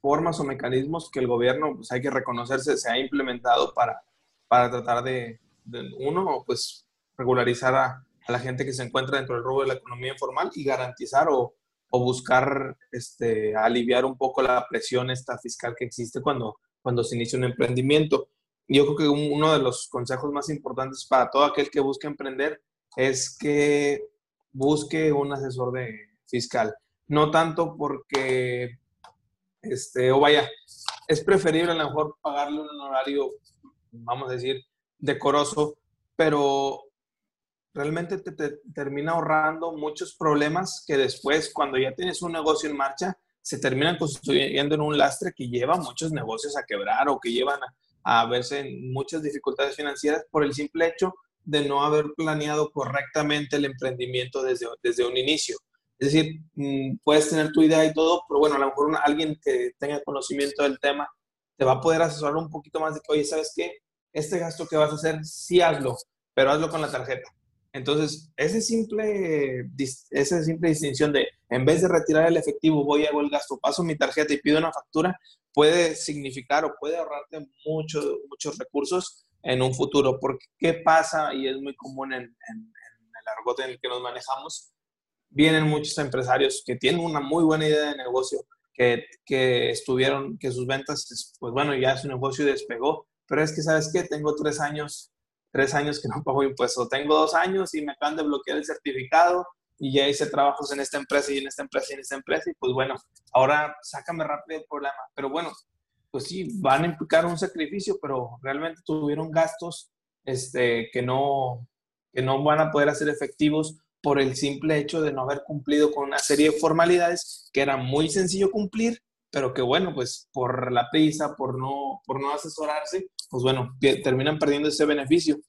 formas o mecanismos que el gobierno, pues hay que reconocerse, se ha implementado para, para tratar de, de, uno, pues regularizar a, a la gente que se encuentra dentro del rubro de la economía informal y garantizar o, o buscar este, aliviar un poco la presión esta fiscal que existe cuando, cuando se inicia un emprendimiento. Yo creo que un- uno de los consejos más importantes para todo aquel que busque emprender es que busque un asesor de fiscal. No tanto porque, este, o vaya, es preferible a lo mejor pagarle un honorario, vamos a decir, decoroso, pero realmente te, te termina ahorrando muchos problemas que después, cuando ya tienes un negocio en marcha, se terminan constituyendo en un lastre que lleva muchos negocios a quebrar o que llevan a, a verse en muchas dificultades financieras por el simple hecho de no haber planeado correctamente el emprendimiento desde, desde un inicio. Es decir, mm, puedes tener tu idea y todo, pero bueno, a lo mejor alguien que tenga conocimiento del tema te va a poder asesorar un poquito más de que, oye, ¿sabes qué? este gasto que vas a hacer, sí hazlo, pero hazlo con la tarjeta. Entonces, ese simple, esa simple distinción de, en vez de retirar el efectivo, voy a hago el gasto, paso mi tarjeta y pido una factura, puede significar o puede ahorrarte muchos muchos recursos en un futuro. Porque, ¿qué pasa? Y es muy común en, en el argot en el que nos manejamos. Vienen muchos empresarios que tienen una muy buena idea de negocio, que, que estuvieron, que sus ventas, pues bueno, ya su negocio despegó, pero es que, ¿sabes qué? Tengo tres años tres años que no pago impuestos. Tengo dos años y me acaban de bloquear el certificado y ya hice trabajos en esta empresa y en esta empresa y en esta empresa y pues bueno, ahora sácame rápido el problema. Pero bueno, pues sí, van a implicar un sacrificio, pero realmente tuvieron gastos este, que, no, que no van a poder hacer efectivos por el simple hecho de no haber cumplido con una serie de formalidades que era muy sencillo cumplir, pero que bueno, pues por la prisa, por no, por no asesorarse, pues bueno, terminan perdiendo ese beneficio.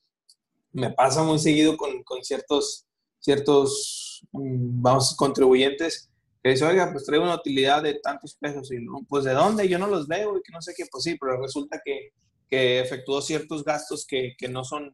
Me pasa muy seguido con, con ciertos, ciertos, mm, vamos, contribuyentes que dicen, oiga, pues traigo una utilidad de tantos pesos y no, pues de dónde, yo no los veo y que no sé qué, pues sí, pero resulta que, que efectuó ciertos gastos que, que, no son,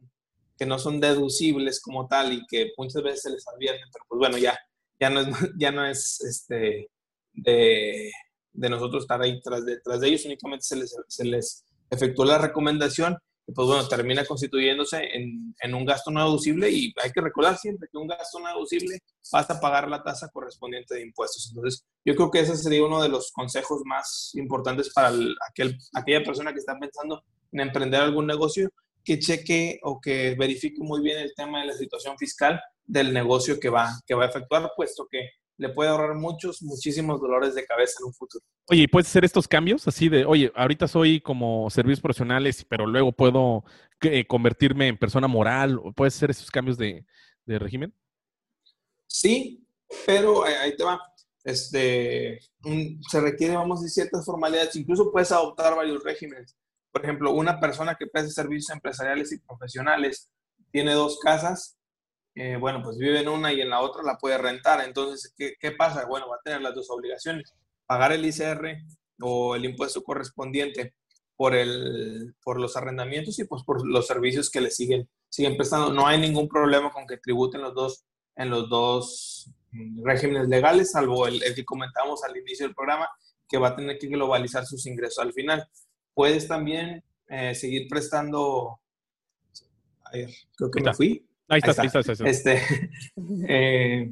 que no son deducibles como tal y que muchas veces se les advierten, pero pues bueno, ya, ya no es, ya no es este, de, de nosotros estar ahí tras de, tras de ellos, únicamente se les, se les efectuó la recomendación y pues bueno, termina constituyéndose en, en, un gasto no deducible y hay que recordar siempre que un gasto no deducible basta pagar la tasa correspondiente de impuestos. Entonces, yo creo que ese sería uno de los consejos más importantes para aquel, aquella persona que está pensando en emprender algún negocio, que cheque o que verifique muy bien el tema de la situación fiscal del negocio que va, que va a efectuar, puesto que le puede ahorrar muchos, muchísimos dolores de cabeza en un futuro. Oye, ¿y puedes hacer estos cambios así de, oye, ahorita soy como servicios profesionales, pero luego puedo eh, convertirme en persona moral? ¿Puedes hacer esos cambios de, régimen? Sí, pero ahí te va. Este, se requiere, vamos a decir, ciertas formalidades. Incluso puedes adoptar varios regímenes. Por ejemplo, una persona que presta servicios empresariales y profesionales tiene dos casas, eh, bueno, pues vive en una y en la otra la puede rentar. Entonces, ¿qué, ¿qué, pasa? Bueno, va a tener las dos obligaciones. Pagar el ICR o el impuesto correspondiente por, el, por los arrendamientos y pues por los servicios que le siguen, siguen prestando. No hay ningún problema con que tributen los dos en los dos regímenes legales, salvo el, que comentamos al inicio del programa, que va a tener que globalizar sus ingresos al final. Puedes también eh, seguir prestando... creo que me fui. Ahí está, ahí está. Este, eh,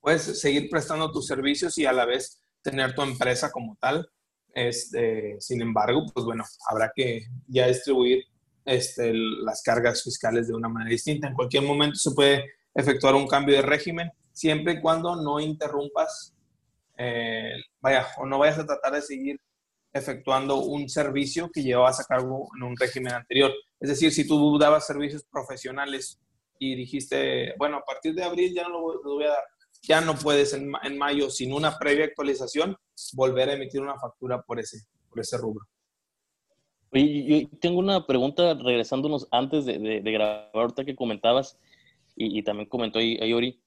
puedes seguir prestando tus servicios y a la vez tener tu empresa como tal. Este, sin embargo, pues bueno, habrá que ya distribuir este, las cargas fiscales de una manera distinta. En cualquier momento se puede efectuar un cambio de régimen, siempre y cuando no interrumpas, eh, vaya, o no vayas a tratar de seguir efectuando un servicio que llevabas a cargo en un régimen anterior. Es decir, si tú dabas servicios profesionales y dijiste, bueno, a partir de abril ya no lo, voy a dar, ya no puedes en, mayo, sin una previa actualización, volver a emitir una factura por ese, por ese rubro. Oye, yo tengo una pregunta regresándonos antes de, de, grabar, ahorita que comentabas, y, también comentó Ayori,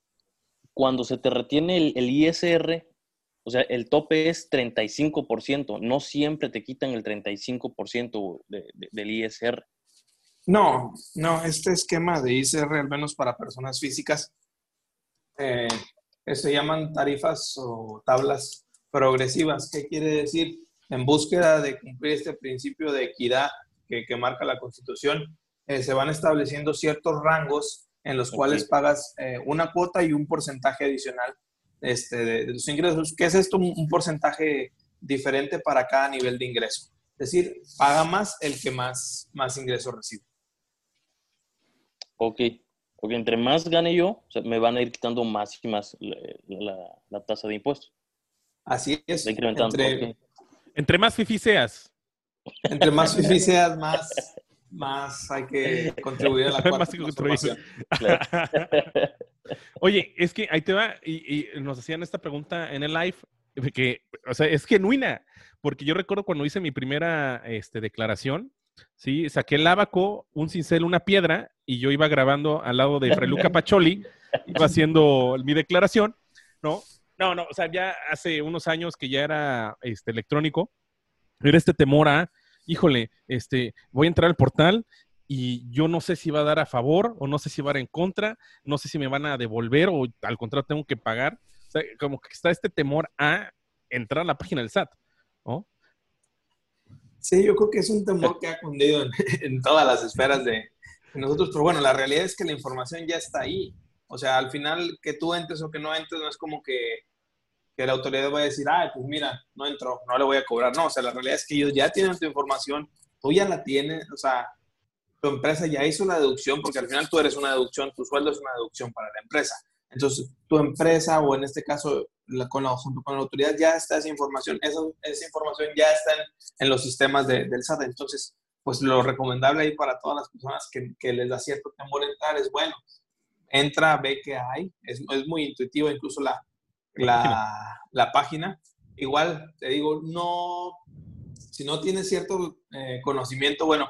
cuando se te retiene el, el ISR, o sea, el tope es 35%, no siempre te quitan el 35% del ISR. No, no, este esquema de ISR, al menos para personas físicas, eh, se llaman tarifas o tablas progresivas. ¿Qué quiere decir? En búsqueda de cumplir este principio de equidad que, marca la Constitución, eh, se van estableciendo ciertos rangos en los cuales pagas eh, una cuota y un porcentaje adicional este, de, tus ingresos. ¿Qué es esto? Un, porcentaje diferente para cada nivel de ingreso. Es decir, paga más el que más, más ingresos recibe. Ok, porque entre más gane yo, me van a ir quitando más y más la, tasa de impuestos. Así es. Entre, entre más fifi seas. Entre más fifi seas, más, más hay que contribuir a la cuarta transformación. Oye, es que ahí te va, y, nos hacían esta pregunta en el live, que, o sea, es genuina, porque yo recuerdo cuando hice mi primera este, declaración, ¿sí? Saqué el abaco, un cincel, una piedra, y yo iba grabando al lado de Freluca Pacholi, iba haciendo mi declaración, ¿no? No, no, o sea, ya hace unos años que ya era este, electrónico, era este temor a híjole, este, voy a entrar al portal y yo no sé si va a dar a favor o no sé si va a dar en contra, no sé si me van a devolver o al contrario tengo que pagar. O sea, como que está este temor a entrar a la página del SAT, ¿no? Sí, yo creo que es un temor que ha cundido en, todas las esferas de, nosotros, pero bueno, la realidad es que la información ya está ahí. O sea, al final, que tú entres o que no entres, no es como que, que la autoridad vaya a decir, ah, pues mira, no entró, no le voy a cobrar. No, o sea, la realidad es que ellos ya tienen tu información, tú ya la tienes, o sea, tu empresa ya hizo una deducción, porque al final tú eres una deducción, tu sueldo es una deducción para la empresa. Entonces, tu empresa o en este caso con la, junto con la autoridad ya está esa información, esa, esa información ya está en, los sistemas del SAT. Entonces, pues lo recomendable ahí para todas las personas que, que les da cierto temor entrar es, bueno, entra, ve qué hay, es, es muy intuitivo incluso la, la, la, página. Igual, te digo, no, si no tienes cierto eh, conocimiento, bueno,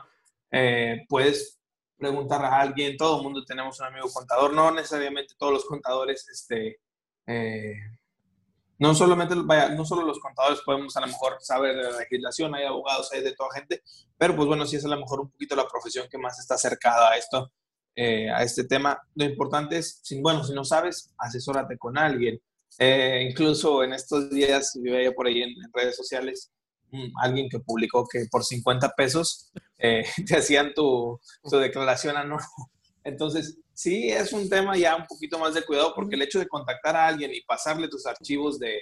eh, puedes preguntar a alguien, todo el mundo tenemos un amigo contador, no necesariamente todos los contadores, este, eh, no solamente, vaya, no solo los contadores podemos a lo mejor saber de la legislación, hay abogados, hay de toda gente, pero pues bueno, sí es a lo mejor un poquito la profesión que más está acercada a esto, eh, a este tema. Lo importante es, si, bueno, si no sabes, asesórate con alguien. incluso en estos días, yo veía por ahí en redes sociales, alguien que publicó que por 50 pesos eh, te hacían tu, tu declaración anual. Entonces, sí es un tema ya un poquito más de cuidado porque el hecho de contactar a alguien y pasarle tus archivos de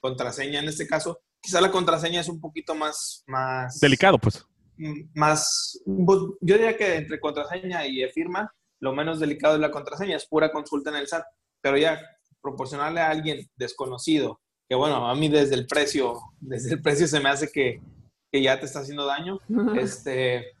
contraseña, en este caso, quizá la contraseña es un poquito más... más Delicado, pues. Mm, más, pues, yo diría que entre contraseña y firma, lo menos delicado es la contraseña, es pura consulta en el SAT, pero ya proporcionarle a alguien desconocido que bueno, a mí desde el precio, desde el precio se me hace que, que ya te está haciendo daño. Este,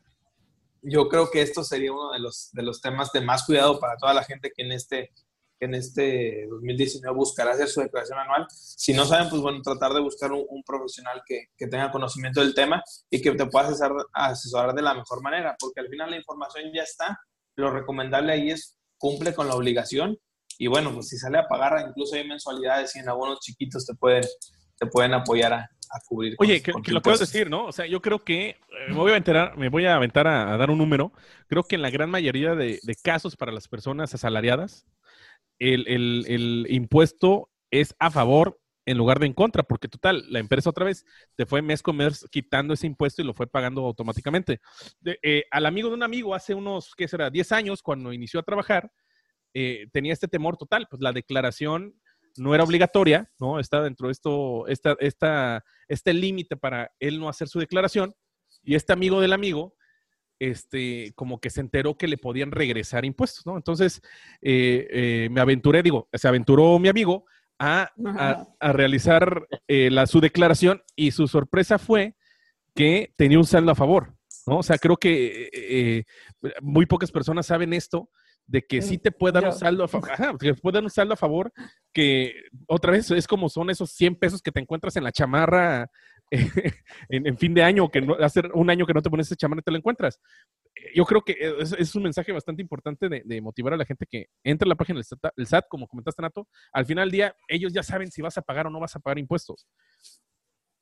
yo creo que esto sería uno de los, de los temas de más cuidado para toda la gente que en este, en este 2019 buscará hacer su declaración anual. Si no saben, pues bueno, tratar de buscar un, profesional que, que, tenga conocimiento del tema y que te pueda asesorar, asesorar de la mejor manera, porque al final la información ya está. Lo recomendable ahí es cumple con la obligación y bueno, pues si sale a pagar, incluso hay mensualidades y en abonos chiquitos te pueden, te pueden apoyar a, cubrir. Oye, que, lo puedo decir, ¿no? O sea, yo creo que eh, me voy a aventar, me voy a aventar a, dar un número. Creo que en la gran mayoría de, casos para las personas asalariadas, el, el, impuesto es a favor en lugar de en contra, porque total, la empresa otra vez te fue mes con mes quitando ese impuesto y lo fue pagando automáticamente. Eh, al amigo de un amigo hace unos, ¿qué será? 10 años, cuando inició a trabajar, eh, tenía este temor total, pues la declaración no era obligatoria, ¿no? Está dentro de esto, esta, esta, este límite para él no hacer su declaración y este amigo del amigo, este, como que se enteró que le podían regresar impuestos, ¿no? Entonces, eh, eh, me aventuré, digo, se aventuró mi amigo a, a, realizar la, su declaración y su sorpresa fue que tenía un saldo a favor, ¿no? O sea, creo que muy pocas personas saben esto, de que sí te puede dar un saldo a favor, que puede dar un saldo a favor, que otra vez es como son esos 100 pesos que te encuentras en la chamarra en, fin de año, que no, hace un año que no te pones esa chamarra y te la encuentras. Yo creo que es, un mensaje bastante importante de, motivar a la gente que entre a la página del SAT, como comentaste, Nato, al final del día ellos ya saben si vas a pagar o no vas a pagar impuestos.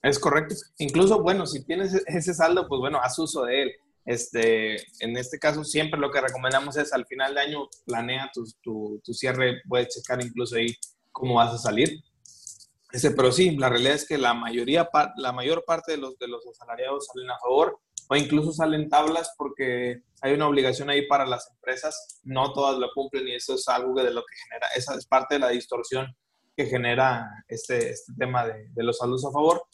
Es correcto. Incluso, bueno, si tienes ese saldo, pues bueno, haz uso de él. Este, en este caso, siempre lo que recomendamos es al final de año planea tu, tu, tu cierre, puedes checar incluso ahí cómo vas a salir. Ese, pero sí, la realidad es que la mayoría, la mayor parte de los, de los asalariados salen a favor o incluso salen tablas porque hay una obligación ahí para las empresas, no todas lo cumplen y eso es algo de lo que genera, esa es parte de la distorsión que genera este, este tema de, de los saludos a favor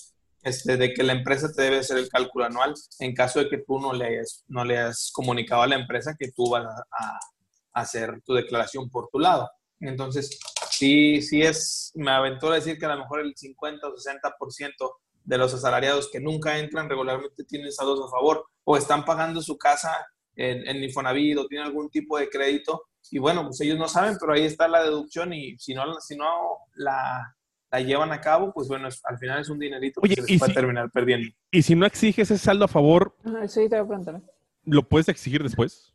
este, de que la empresa te debe hacer el cálculo anual en caso de que tú no le no le has comunicado a la empresa que tú vas a, hacer tu declaración por tu lado. Entonces, sí, sí es, me aventuro a decir que a lo mejor el 50 o 60% de los asalariados que nunca entran regularmente tienen saldos a favor o están pagando su casa en, en Infonavit o tienen algún tipo de crédito y bueno, pues ellos no saben, pero ahí está la deducción y si no, si no la, la llevan a cabo, pues bueno, al final es un dinerito que se puede terminar perdiendo. Y si no exiges ese saldo a favor, sí, te voy a ¿lo puedes exigir después?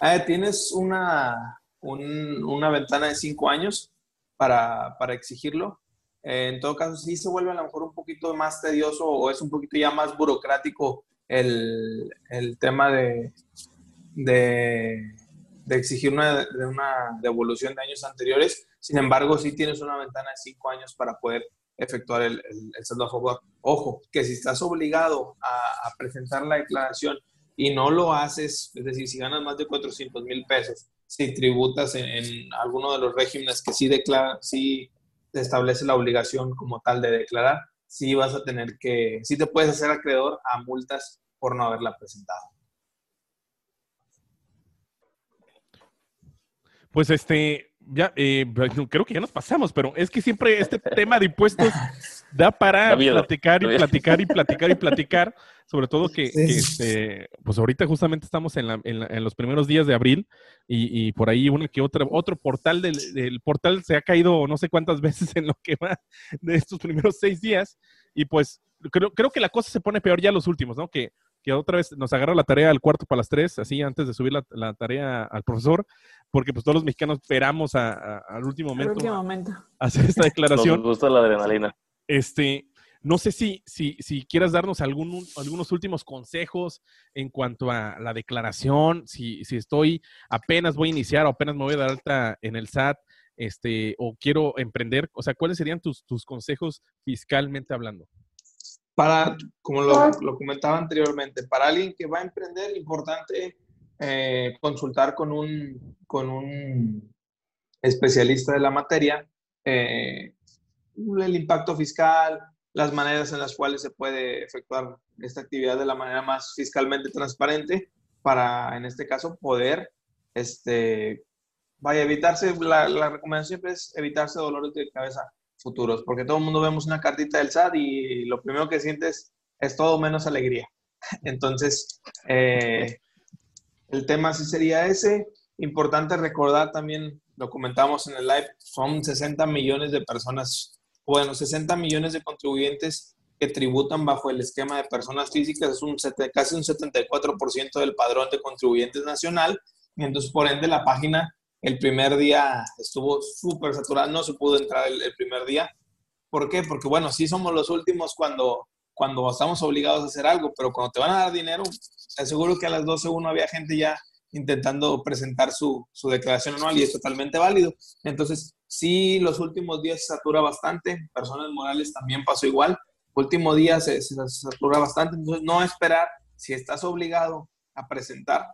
Eh, tienes una, una ventana de cinco años para, para exigirlo. en todo caso, sí se vuelve a lo mejor un poquito más tedioso o es un poquito ya más burocrático el, el tema de, de, de exigir una, de una devolución de años anteriores. Sin embargo, sí tienes una ventana de cinco años para poder efectuar el, el, saldo a favor. Ojo, que si estás obligado a, presentar la declaración y no lo haces, es decir, si ganas más de 400 mil pesos, si tributas en, alguno de los regímenes que sí declara, sí establece la obligación como tal de declarar, sí vas a tener que, sí te puedes hacer acreedor a multas por no haberla presentado. Pues este, ya, eh, creo que ya nos pasamos, pero es que siempre este tema de impuestos da para platicar y platicar y platicar y platicar, sobre todo que, este, pues ahorita justamente estamos en, la, en, los primeros días de abril y, por ahí una que otra, otro portal del, del, portal se ha caído no sé cuántas veces en lo que va de estos primeros seis días y pues creo, creo que la cosa se pone peor ya los últimos, ¿no? Que que otra vez nos agarra la tarea al cuarto para las tres, así antes de subir la, tarea al profesor, porque pues todos los mexicanos esperamos al último momento, último momento. A hacer esta declaración. Nos gusta la adrenalina. Este, no sé si, si, si quieras darnos algún, algunos últimos consejos en cuanto a la declaración, si, si estoy apenas voy a iniciar o apenas me voy a dar alta en el SAT, este, o quiero emprender, o sea, ¿cuáles serían tus, tus consejos fiscalmente hablando? Para, como lo, lo, comentaba anteriormente, para alguien que va a emprender, importante eh, consultar con un, con un especialista de la materia eh, el impacto fiscal, las maneras en las cuales se puede efectuar esta actividad de la manera más fiscalmente transparente para, en este caso, poder, este, vaya, evitarse, la, la recomendación siempre es evitarse dolores de cabeza futuros, porque todo el mundo vemos una cartita del SAT y lo primero que sientes es todo menos alegría. Entonces, eh, el tema sí sería ese. Importante recordar también, lo comentamos en el live, son 60 millones de personas, bueno, 60 millones de contribuyentes que tributan bajo el esquema de personas físicas, es un, casi un 74% del padrón de contribuyentes nacional, y entonces por ende la página el primer día estuvo súper saturado, no se pudo entrar el, primer día. ¿Por qué? Porque bueno, sí somos los últimos cuando, cuando estamos obligados a hacer algo, pero cuando te van a dar dinero, te aseguro que a las 12 uno había gente ya intentando presentar su, su declaración anual y es totalmente válido. Entonces, sí, los últimos días se satura bastante, personas morales también pasó igual, último día se, se satura bastante, entonces no esperar, si estás obligado a presentar,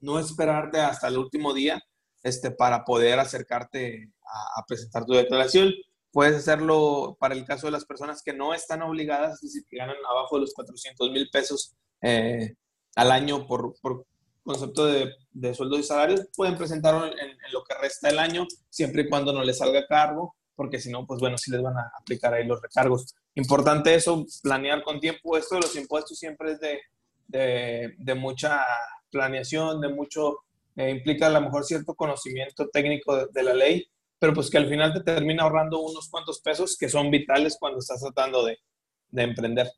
no esperarte hasta el último día, este, para poder acercarte a, presentar tu declaración. Puedes hacerlo para el caso de las personas que no están obligadas, es decir, que ganan abajo de los 400 mil pesos eh, al año por, por concepto de, de, sueldo y salarios, pueden presentarlo en, en, lo que resta del año, siempre y cuando no les salga cargo, porque si no, pues bueno, sí les van a aplicar ahí los recargos. Importante eso, planear con tiempo. Esto de los impuestos siempre es de, de, de mucha planeación, de mucho eh, implica a lo mejor cierto conocimiento técnico de, la ley, pero pues que al final te termina ahorrando unos cuantos pesos que son vitales cuando estás tratando de, de emprender.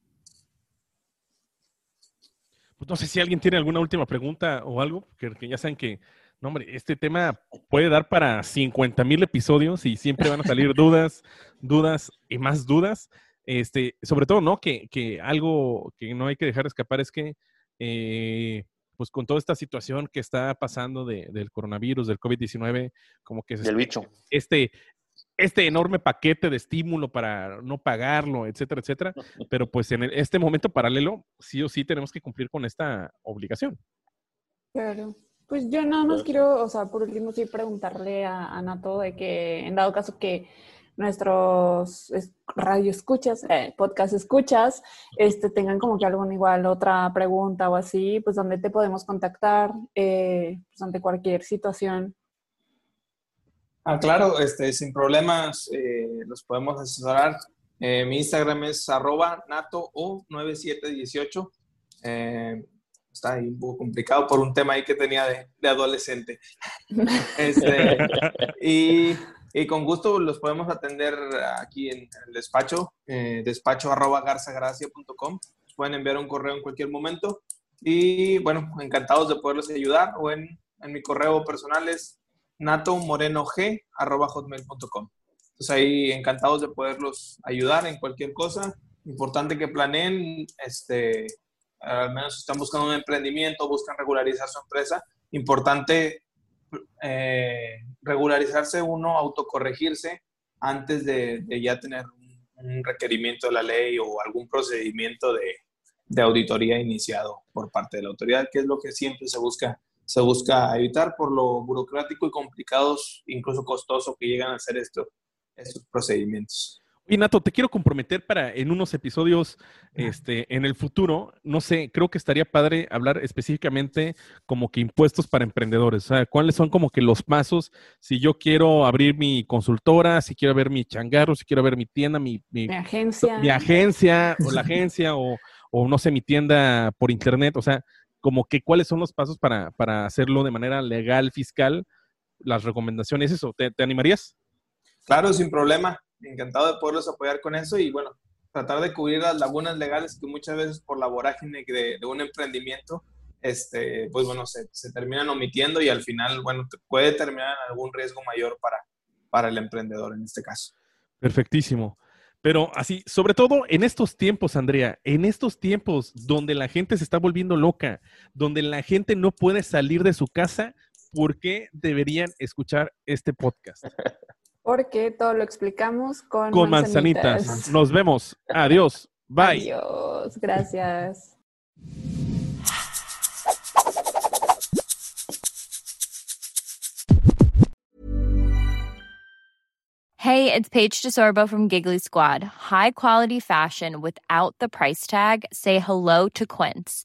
Pues no sé si alguien tiene alguna última pregunta o algo, que, ya saben que, no hombre, este tema puede dar para 50 mil episodios y siempre van a salir dudas, dudas y más dudas. Este, sobre todo, ¿no? Que, que algo que no hay que dejar escapar es que eh, pues con toda esta situación que está pasando de, del coronavirus, del COVID-19, como que es bicho. Este, este enorme paquete de estímulo para no pagarlo, etcétera, etcétera. Pero pues en este momento paralelo, sí o sí tenemos que cumplir con esta obligación. Claro. Pues yo nada más quiero, o sea, por último sí preguntarle a, a Nato de que en dado caso que nuestros radio escuchas, eh, podcast escuchas, este, tengan como que alguna igual otra pregunta o así, pues donde te podemos contactar eh, pues, ante cualquier situación. Ah, claro, este, sin problemas eh, los podemos asesorar. mi Instagram es arroba nato o 9718. está ahí un poco complicado por un tema ahí que tenía de, de adolescente. este, y y con gusto los podemos atender aquí en el despacho, eh, despacho arroba garzagracia.com. Pueden enviar un correo en cualquier momento. Y bueno, encantados de poderles ayudar. O en, en mi correo personal es natomorenog arroba hotmail.com. Entonces ahí encantados de poderlos ayudar en cualquier cosa. Importante que planeen este, al menos están buscando un emprendimiento, buscan regularizar su empresa, importante eh, regularizarse uno, autocorregirse antes de, ya tener un, requerimiento de la ley o algún procedimiento de, auditoría iniciado por parte de la autoridad, que es lo que siempre se busca, se busca evitar por lo burocrático y complicados, incluso costoso que llegan a ser esto, estos procedimientos. Y Nato, te quiero comprometer para en unos episodios este, en el futuro, no sé, creo que estaría padre hablar específicamente como que impuestos para emprendedores. O sea, cuáles son como que los pasos si yo quiero abrir mi consultora, si quiero ver mi changarro, si quiero ver mi tienda, mi, mi, agencia. Mi agencia o la agencia o, o, no sé, mi tienda por internet. O sea, como que cuáles son los pasos para, para hacerlo de manera legal, fiscal, las recomendaciones, eso. ¿Te, te animarías? Claro, sin problema encantado de poderlos apoyar con eso y bueno, tratar de cubrir las lagunas legales que muchas veces por la vorágine de, un emprendimiento, este, pues bueno, se, se, terminan omitiendo y al final, bueno, puede terminar en algún riesgo mayor para, para el emprendedor en este caso. Perfectísimo. Pero así, sobre todo en estos tiempos, Andrea, en estos tiempos donde la gente se está volviendo loca, donde la gente no puede salir de su casa, ¿por qué deberían escuchar este podcast? Porque todo lo explicamos con, con manzanitas. Nos vemos. Adiós. Bye. Adiós. Gracias. Hey, it's Paige DeSorbo from Giggly Squad. High quality fashion without the price tag. Say hello to Quince.